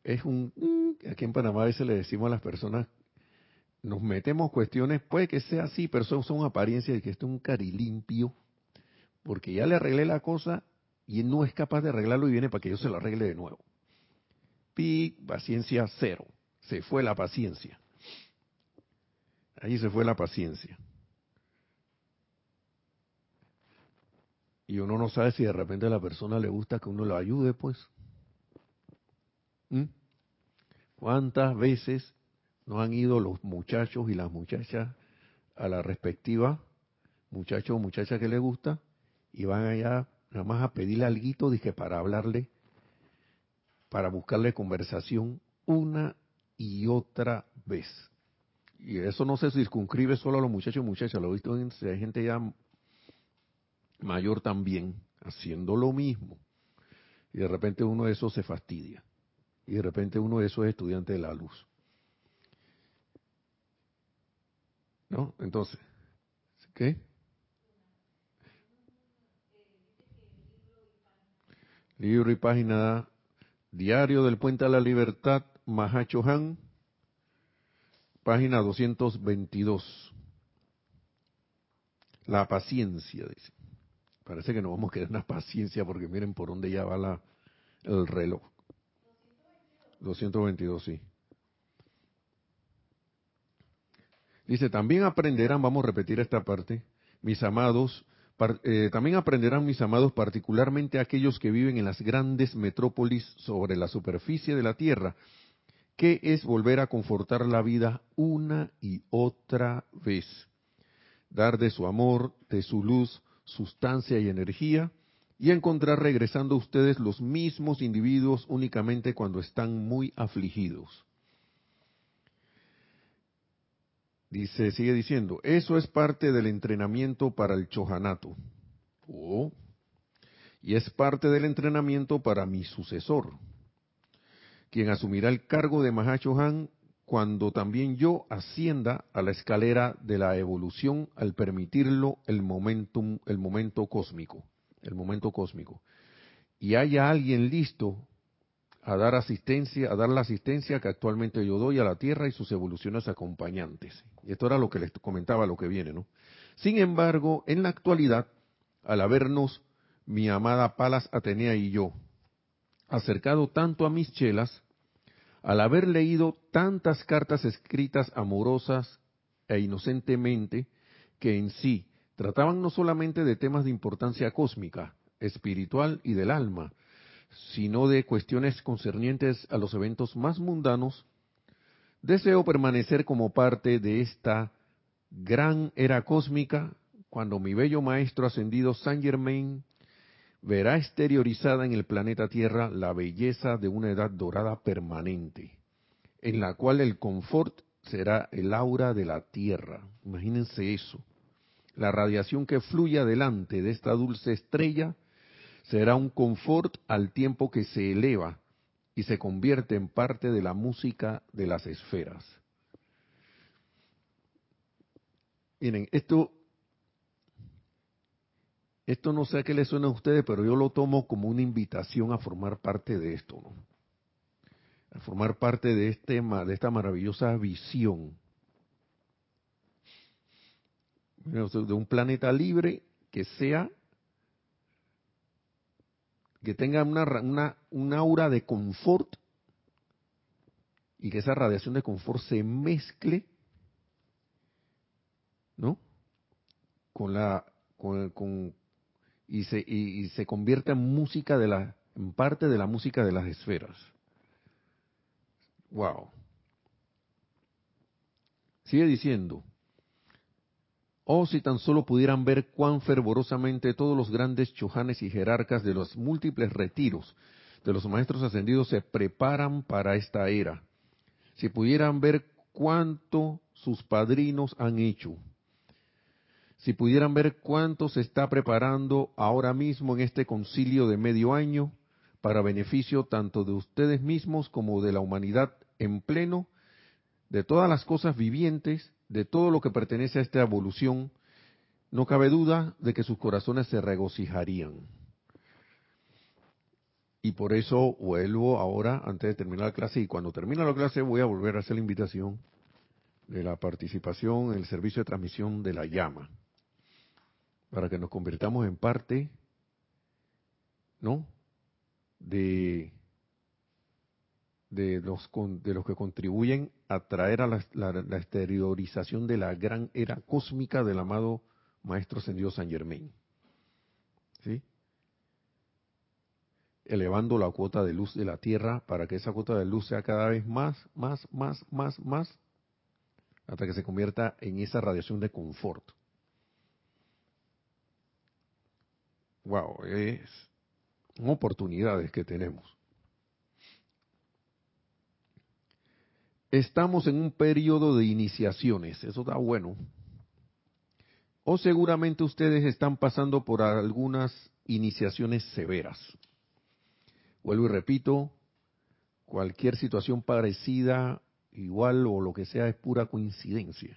es un... Aquí en Panamá a veces le decimos a las personas, nos metemos cuestiones, puede que sea así, pero son, son apariencias de que esto es un carilimpio, porque ya le arreglé la cosa y él no es capaz de arreglarlo y viene para que yo se lo arregle de nuevo. Pi, paciencia cero. Se fue la paciencia. Ahí se fue la paciencia. Y uno no sabe si de repente a la persona le gusta que uno lo ayude, pues. ¿Mm? ¿Cuántas veces no han ido los muchachos y las muchachas a la respectiva muchacho o muchacha que le gusta y van allá nada más a pedirle algo, dije, para hablarle, para buscarle conversación una y otra vez? y eso no se circunscribe solo a los muchachos y muchachas, lo he visto en gente ya mayor también haciendo lo mismo. Y de repente uno de esos se fastidia. Y de repente uno de esos es estudiante de la luz. ¿No? Entonces, ¿qué? Libro y página Diario del Puente a la Libertad, Mahacho Han, Página 222. La paciencia, dice. Parece que no vamos a querer una paciencia porque miren por dónde ya va la, el reloj. 222, sí. Dice, también aprenderán, vamos a repetir esta parte, mis amados, eh, también aprenderán mis amados, particularmente aquellos que viven en las grandes metrópolis sobre la superficie de la tierra, que es volver a confortar la vida una y otra vez. Dar de su amor, de su luz, sustancia y energía, y encontrar regresando a ustedes los mismos individuos únicamente cuando están muy afligidos. Dice, sigue diciendo, eso es parte del entrenamiento para el chojanato. Oh, y es parte del entrenamiento para mi sucesor, quien asumirá el cargo de Mahachohan cuando también yo ascienda a la escalera de la evolución al permitirlo el momentum, el momento cósmico, el momento cósmico. Y haya alguien listo a dar asistencia, a dar la asistencia que actualmente yo doy a la Tierra y sus evoluciones acompañantes. Y esto era lo que les comentaba, lo que viene, ¿no? Sin embargo, en la actualidad, al habernos mi amada Palas Atenea y yo acercado tanto a mis chelas, al haber leído tantas cartas escritas amorosas e inocentemente, que en sí trataban no solamente de temas de importancia cósmica, espiritual y del alma, sino de cuestiones concernientes a los eventos más mundanos, deseo permanecer como parte de esta gran era cósmica cuando mi bello maestro ascendido Saint Germain verá exteriorizada en el planeta Tierra la belleza de una edad dorada permanente, en la cual el confort será el aura de la Tierra. Imagínense eso. La radiación que fluye adelante de esta dulce estrella será un confort al tiempo que se eleva y se convierte en parte de la música de las esferas. Miren, esto, esto no sé a qué le suena a ustedes, pero yo lo tomo como una invitación a formar parte de esto, ¿no? A formar parte de, este, esta maravillosa visión. De un planeta libre que sea que tenga una, una, un aura de confort y que esa radiación de confort se mezcle, ¿no? Con la, con, con y se y, se convierta en música de la, en parte de la música de las esferas. Wow. Sigue diciendo. Oh, si tan solo pudieran ver cuán fervorosamente todos los grandes chojanes y jerarcas de los múltiples retiros de los maestros ascendidos se preparan para esta era. Si pudieran ver cuánto sus padrinos han hecho. Si pudieran ver cuánto se está preparando ahora mismo en este concilio de medio año para beneficio tanto de ustedes mismos como de la humanidad en pleno, de todas las cosas vivientes de todo lo que pertenece a esta evolución, no cabe duda de que sus corazones se regocijarían. Y por eso vuelvo ahora, antes de terminar la clase, y cuando termine la clase voy a volver a hacer la invitación de la participación en el servicio de transmisión de la llama, para que nos convirtamos en parte, ¿no? De de los, de los que contribuyen a traer a la, exteriorización de la gran era cósmica del amado Maestro Ascendido San Germain. ¿Sí? Elevando la cuota de luz de la Tierra para que esa cuota de luz sea cada vez más, más, más, más, más, hasta que se convierta en esa radiación de confort. Wow, es oportunidades que tenemos. Estamos en un periodo de iniciaciones, eso está bueno. O seguramente ustedes están pasando por algunas iniciaciones severas. Vuelvo y repito, cualquier situación parecida, igual o lo que sea, es pura coincidencia.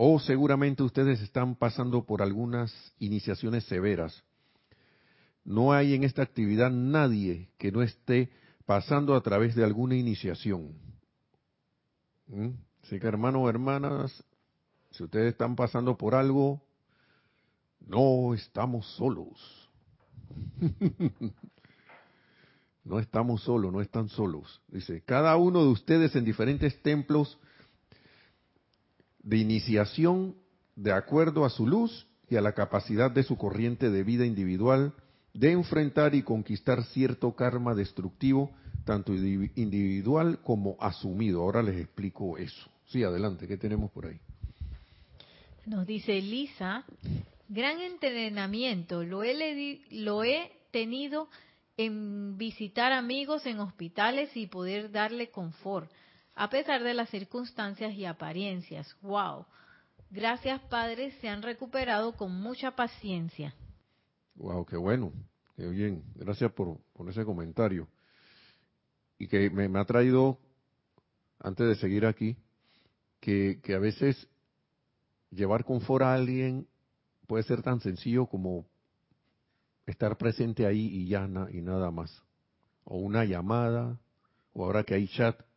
O seguramente ustedes están pasando por algunas iniciaciones severas. No hay en esta actividad nadie que no esté pasando a través de alguna iniciación. ¿Mm? Así que hermanos hermanas, si ustedes están pasando por algo, no estamos solos. no estamos solos, no están solos. Dice, cada uno de ustedes en diferentes templos de iniciación, de acuerdo a su luz y a la capacidad de su corriente de vida individual, de enfrentar y conquistar cierto karma destructivo, tanto individual como asumido. Ahora les explico eso. Sí, adelante, ¿qué tenemos por ahí? Nos dice Lisa, gran entrenamiento, lo he, lo he tenido en visitar amigos en hospitales y poder darle confort, a pesar de las circunstancias y apariencias. ¡Wow! Gracias, padres, se han recuperado con mucha paciencia. Wow, qué bueno, qué bien. Gracias por, ese comentario. Y que me, ha traído, antes de seguir aquí, que, a veces llevar confort a alguien puede ser tan sencillo como estar presente ahí y ya y nada más. O una llamada, o ahora que hay chat.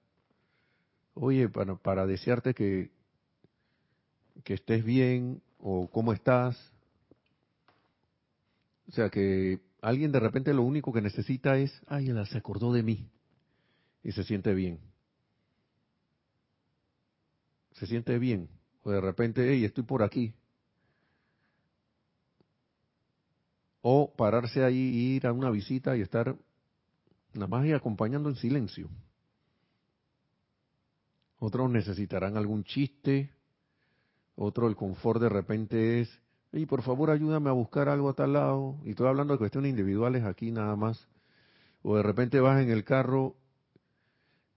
Oye, para, para desearte que, que estés bien, o cómo estás, o sea, que alguien de repente lo único que necesita es, ay, ella se acordó de mí y se siente bien. Se siente bien. O de repente, hey, estoy por aquí. O pararse ahí ir a una visita y estar nada más y acompañando en silencio. Otros necesitarán algún chiste. Otro el confort de repente es y por favor ayúdame a buscar algo a tal lado. Y estoy hablando de cuestiones individuales aquí nada más. O de repente vas en el carro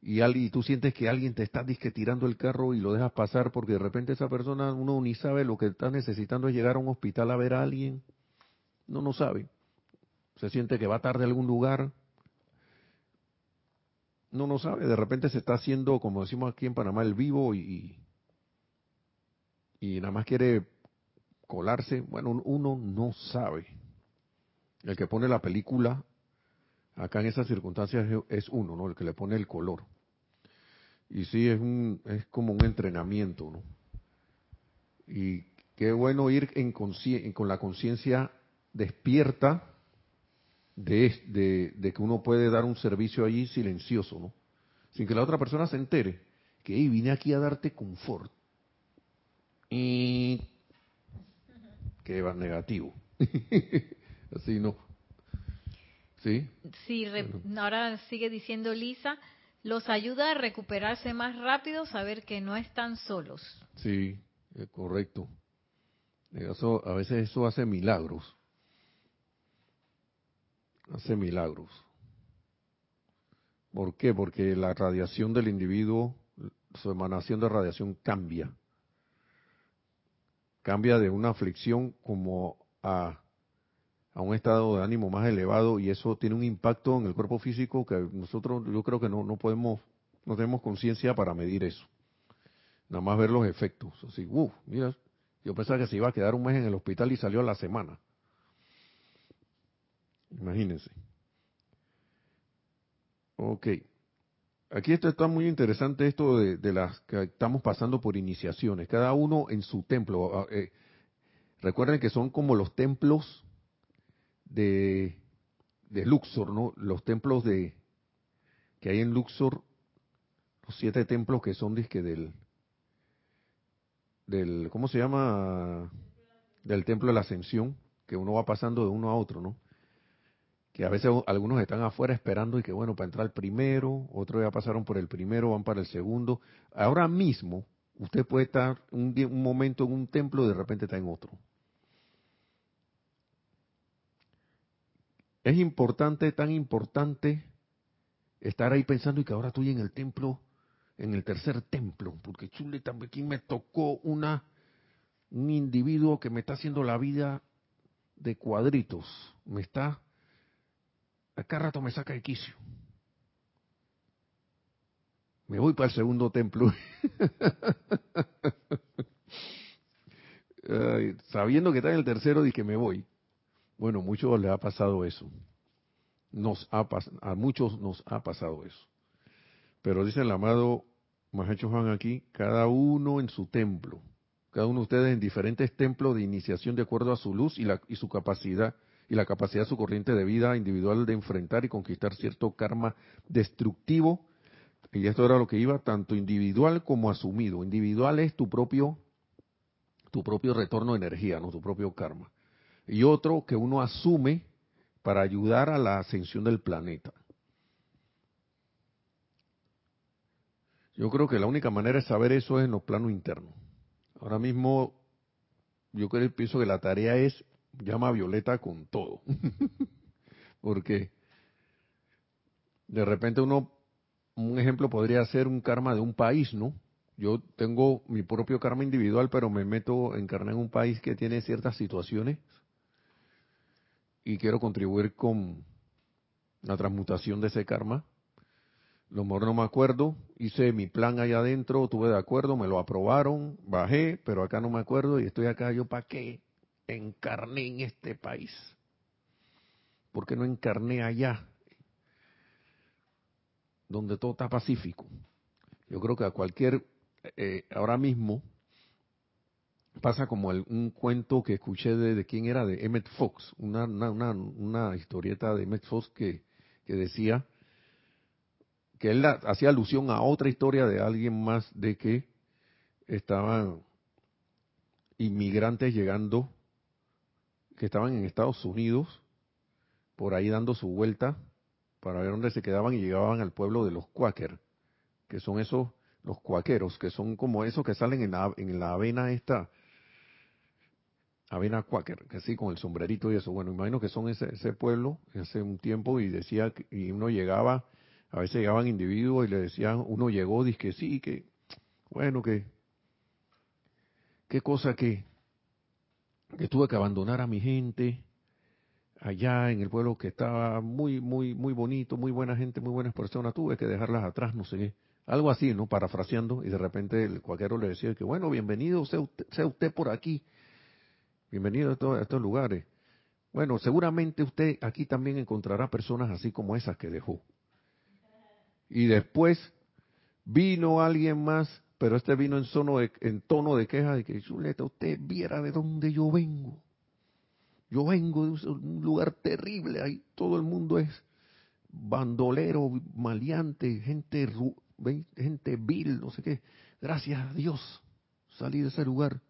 y, y tú sientes que alguien te está disque tirando el carro y lo dejas pasar porque de repente esa persona, uno ni sabe lo que está necesitando es llegar a un hospital a ver a alguien. No, no sabe. Se siente que va tarde a algún lugar. No, no sabe. De repente se está haciendo, como decimos aquí en Panamá, el vivo y, y nada más quiere colarse. Bueno, uno no sabe. El que pone la película acá en esas circunstancias es uno, ¿no? El que le pone el color. Y sí, es, un, es como un entrenamiento, ¿no? Y qué bueno ir en con la conciencia despierta de, de, que uno puede dar un servicio allí silencioso, ¿no? Sin que la otra persona se entere que vine aquí a darte confort. Y que va negativo. Así no. ¿Sí? Sí, ahora sigue diciendo Lisa, los ayuda a recuperarse más rápido, saber que no están solos. Sí, correcto. Eso, a veces eso hace milagros. Hace milagros. ¿Por qué? Porque la radiación del individuo, su emanación de radiación cambia. Cambia de una aflicción como a, a un estado de ánimo más elevado y eso tiene un impacto en el cuerpo físico que nosotros yo creo que no, no podemos, no tenemos conciencia para medir eso. Nada más ver los efectos. Así, uff, mira, yo pensaba que se iba a quedar un mes en el hospital y salió a la semana. Imagínense. Ok. Aquí esto está muy interesante, esto de, las que estamos pasando por iniciaciones. Cada uno en su templo. Ah, eh, recuerden que son como los templos de, de Luxor, ¿no? Los templos de que hay en Luxor, los siete templos que son disque del, del, ¿cómo se llama? Del templo de la ascensión, que uno va pasando de uno a otro, ¿no? Que a veces algunos están afuera esperando y que bueno, para entrar primero, otros ya pasaron por el primero, van para el segundo. Ahora mismo, usted puede estar un, momento en un templo y de repente está en otro. Es importante, tan importante, estar ahí pensando y que ahora estoy en el templo en el tercer templo, porque chule también me tocó una un individuo que me está haciendo la vida de cuadritos, me está acá rato me saca el quicio. Me voy para el segundo templo. sabiendo que está en el tercero, dije me voy. Bueno, muchos les ha pasado eso. Nos ha, a muchos nos ha pasado eso. Pero dice el amado Mahacho Juan aquí, cada uno en su templo, cada uno de ustedes en diferentes templos de iniciación de acuerdo a su luz y, la, y su capacidad, y la capacidad de su corriente de vida individual de enfrentar y conquistar cierto karma destructivo. Y esto era lo que iba, tanto individual como asumido. Individual es tu propio, tu propio retorno de energía, no tu propio karma. Y otro que uno asume para ayudar a la ascensión del planeta. Yo creo que la única manera de saber eso es en los planos internos. Ahora mismo, yo creo, pienso que la tarea es llama Violeta con todo. Porque de repente uno, un ejemplo podría ser un karma de un país, ¿no? Yo tengo mi propio karma individual, pero me meto, encarné en un país que tiene ciertas situaciones y quiero contribuir con la transmutación de ese karma lo mejor no me acuerdo, hice mi plan allá adentro, tuve de acuerdo, me lo aprobaron, bajé, pero acá no me acuerdo y estoy acá, ¿yo para qué? Encarné en este país. ¿Por qué no encarné allá? Donde todo está pacífico. Yo creo que a cualquier, eh, ahora mismo, pasa como un cuento que escuché de, de, quién era, de Emmett Fox, una, una, una, historieta de Emmett Fox que, que decía que él hacía alusión a otra historia de alguien más de que estaban inmigrantes llegando, que estaban en Estados Unidos, por ahí dando su vuelta para ver dónde se quedaban y llegaban al pueblo de los Quaker, que son esos, los cuaqueros, que son como esos que salen en la, en la avena esta, avena Quaker, que sí, con el sombrerito y eso. Bueno, imagino que son ese, ese pueblo hace un tiempo y decía, y uno llegaba a veces llegaban individuos y le decían, uno llegó, dice que sí, que, bueno, que, qué cosa que, que tuve que abandonar a mi gente, allá en el pueblo que estaba muy, muy, muy bonito, muy buena gente, muy buenas personas, tuve que dejarlas atrás, no sé qué. Algo así, ¿no? Parafraseando, y de repente el cuaquero le decía que, bueno, bienvenido sea usted, sea usted por aquí, bienvenido a, todos estos lugares. Bueno, seguramente usted aquí también encontrará personas así como esas que dejó. Y después vino alguien más, pero este vino en, tono de, en tono de queja de que, chuleta, usted viera de dónde yo vengo. Yo vengo de un lugar terrible, ahí todo el mundo es bandolero, maleante, gente, gente vil, no sé qué. Gracias a Dios salí de ese lugar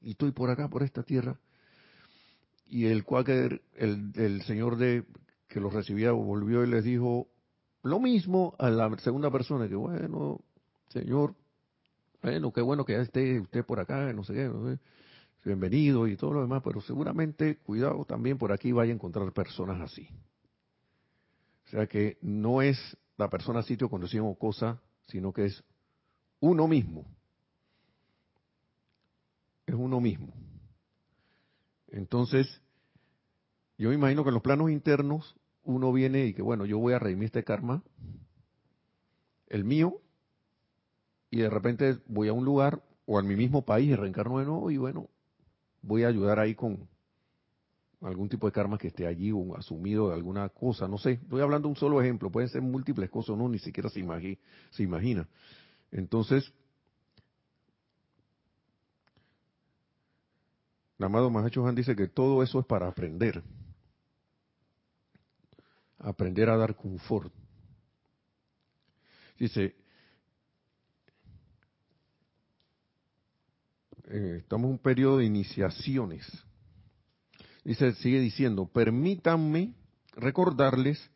y estoy por acá, por esta tierra. Y el cuáquer, el, el señor de que los recibía, volvió y les dijo lo mismo a la segunda persona, que bueno, señor, bueno, qué bueno que ya esté usted por acá, no sé qué, no sé bienvenido y todo lo demás, pero seguramente, cuidado, también por aquí vaya a encontrar personas así. O sea que no es la persona, sitio, condición o cosa, sino que es uno mismo. Es uno mismo. Entonces, yo me imagino que en los planos internos uno viene y que, bueno, yo voy a redimir este karma, el mío, y de repente voy a un lugar o a mi mismo país y reencarno de nuevo y bueno, voy a ayudar ahí con algún tipo de karma que esté allí o asumido de alguna cosa, no sé, estoy hablando de un solo ejemplo, pueden ser múltiples cosas, no, ni siquiera se, se imagina. Entonces, el amado Mahacho Han dice que todo eso es para aprender, aprender a dar confort. Dice, Eh, estamos en un periodo de iniciaciones. Dice, sigue diciendo, permítanme recordarles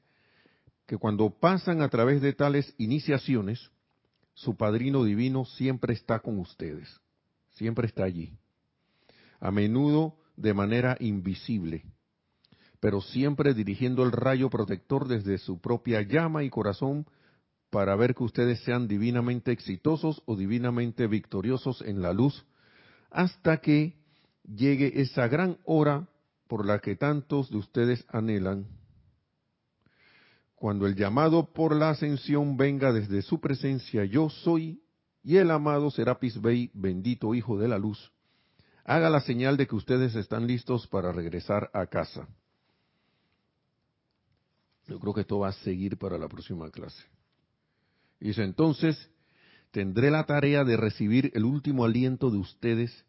que cuando pasan a través de tales iniciaciones, su padrino divino siempre está con ustedes, siempre está allí, a menudo de manera invisible, pero siempre dirigiendo el rayo protector desde su propia llama y corazón para ver que ustedes sean divinamente exitosos o divinamente victoriosos en la luz hasta que llegue esa gran hora por la que tantos de ustedes anhelan. Cuando el llamado por la ascensión venga desde su presencia, yo soy, y el amado Serapis Bey, bendito Hijo de la Luz, haga la señal de que ustedes están listos para regresar a casa. Yo creo que esto va a seguir para la próxima clase. Dice entonces, tendré la tarea de recibir el último aliento de ustedes,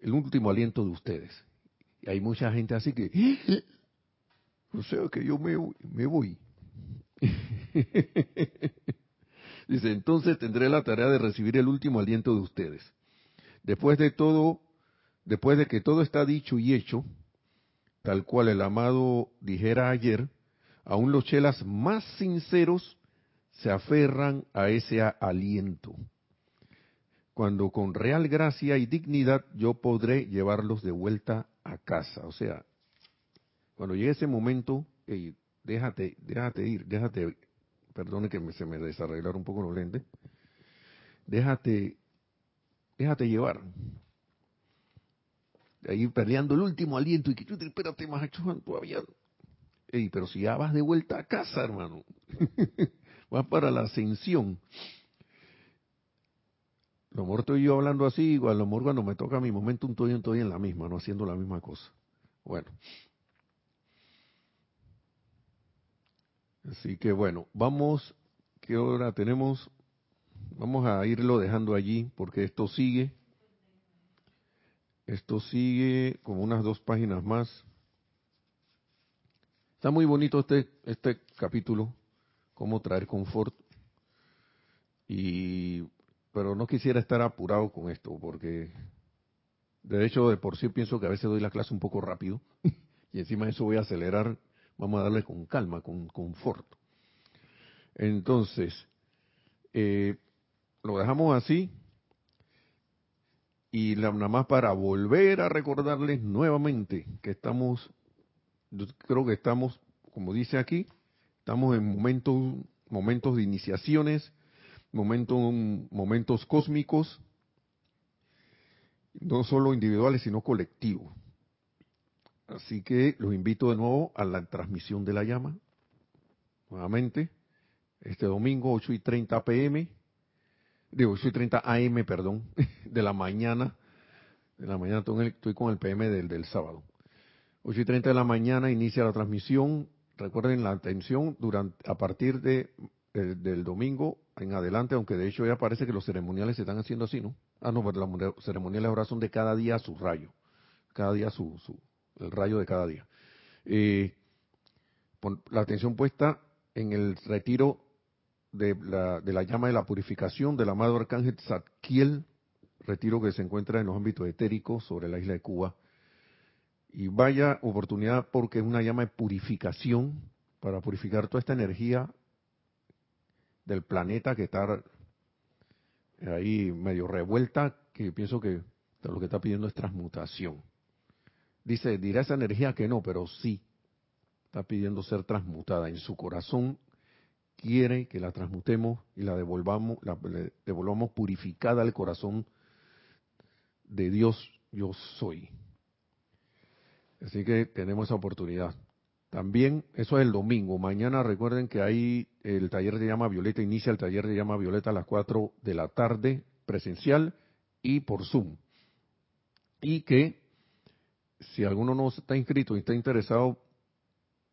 el último aliento de ustedes. Y hay mucha gente así que, o sea que yo me, me voy. Dice, entonces tendré la tarea de recibir el último aliento de ustedes. Después de todo, después de que todo está dicho y hecho, tal cual el amado dijera ayer, aún los chelas más sinceros se aferran a ese aliento, cuando con real gracia y dignidad yo podré llevarlos de vuelta a casa. O sea, cuando llegue ese momento, déjate, déjate ir, déjate, perdone que se me desarreglaron un poco los lentes, déjate, déjate llevar. Ahí peleando el último aliento y que tú espérate más todavía. Ey, pero si ya vas de vuelta a casa, hermano. va para la ascensión. Lo mejor estoy yo hablando así, igual lo mejor cuando me toca mi momento, estoy, estoy en la misma, no haciendo la misma cosa. Bueno. Así que bueno, vamos, ¿qué hora tenemos? Vamos a irlo dejando allí porque esto sigue. Esto sigue como unas dos páginas más. Está muy bonito este, este capítulo cómo traer confort. Y, pero no quisiera estar apurado con esto, porque de hecho de por sí pienso que a veces doy la clase un poco rápido y encima de eso voy a acelerar, vamos a darle con calma, con confort. Entonces, eh, lo dejamos así y nada más para volver a recordarles nuevamente que estamos, yo creo que estamos, como dice aquí, Estamos en momentos, momentos de iniciaciones, momentos, momentos cósmicos, no solo individuales, sino colectivos. Así que los invito de nuevo a la transmisión de la llama. Nuevamente, este domingo, 8 y 30 pm, de 8 y 30 am, perdón, de la mañana. De la mañana estoy con el PM del, del sábado. 8 y 30 de la mañana inicia la transmisión. Recuerden la atención durante, a partir de, del domingo en adelante, aunque de hecho ya parece que los ceremoniales se están haciendo así, ¿no? Ah, no, pero las ceremoniales ahora son de cada día su rayo. Cada día su, su el rayo de cada día. Eh, la atención puesta en el retiro de la, de la llama de la purificación del amado arcángel Zadkiel, retiro que se encuentra en los ámbitos etéricos sobre la isla de Cuba. Y vaya oportunidad porque es una llama de purificación para purificar toda esta energía del planeta que está ahí medio revuelta, que pienso que lo que está pidiendo es transmutación. Dice, dirá esa energía que no, pero sí está pidiendo ser transmutada. En su corazón quiere que la transmutemos y la devolvamos, la devolvamos purificada al corazón de Dios yo soy. Así que tenemos esa oportunidad. También, eso es el domingo. Mañana recuerden que hay el taller de llama violeta, inicia el taller de llama violeta a las 4 de la tarde, presencial y por Zoom. Y que si alguno no está inscrito y está interesado,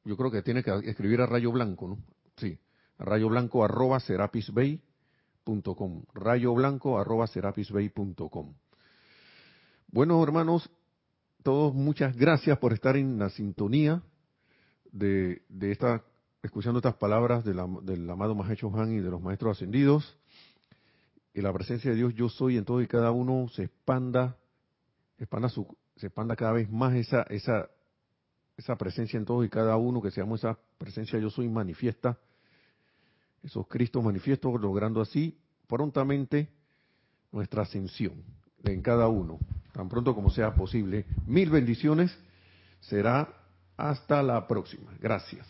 yo creo que tiene que escribir a Rayo Blanco, ¿no? Sí, Rayo Blanco arroba serapisbay.com. Rayo Blanco arroba serapisbay.com. Bueno, hermanos, todos muchas gracias por estar en la sintonía de, de esta, escuchando estas palabras del amado Mahecho Han y de los maestros ascendidos. Que la presencia de Dios yo soy en todo y cada uno se expanda, expanda su, se expanda cada vez más esa, esa, esa presencia en todos y cada uno, que seamos esa presencia yo soy manifiesta, esos Cristos manifiestos, logrando así prontamente nuestra ascensión en cada uno, tan pronto como sea posible. Mil bendiciones, será hasta la próxima. Gracias.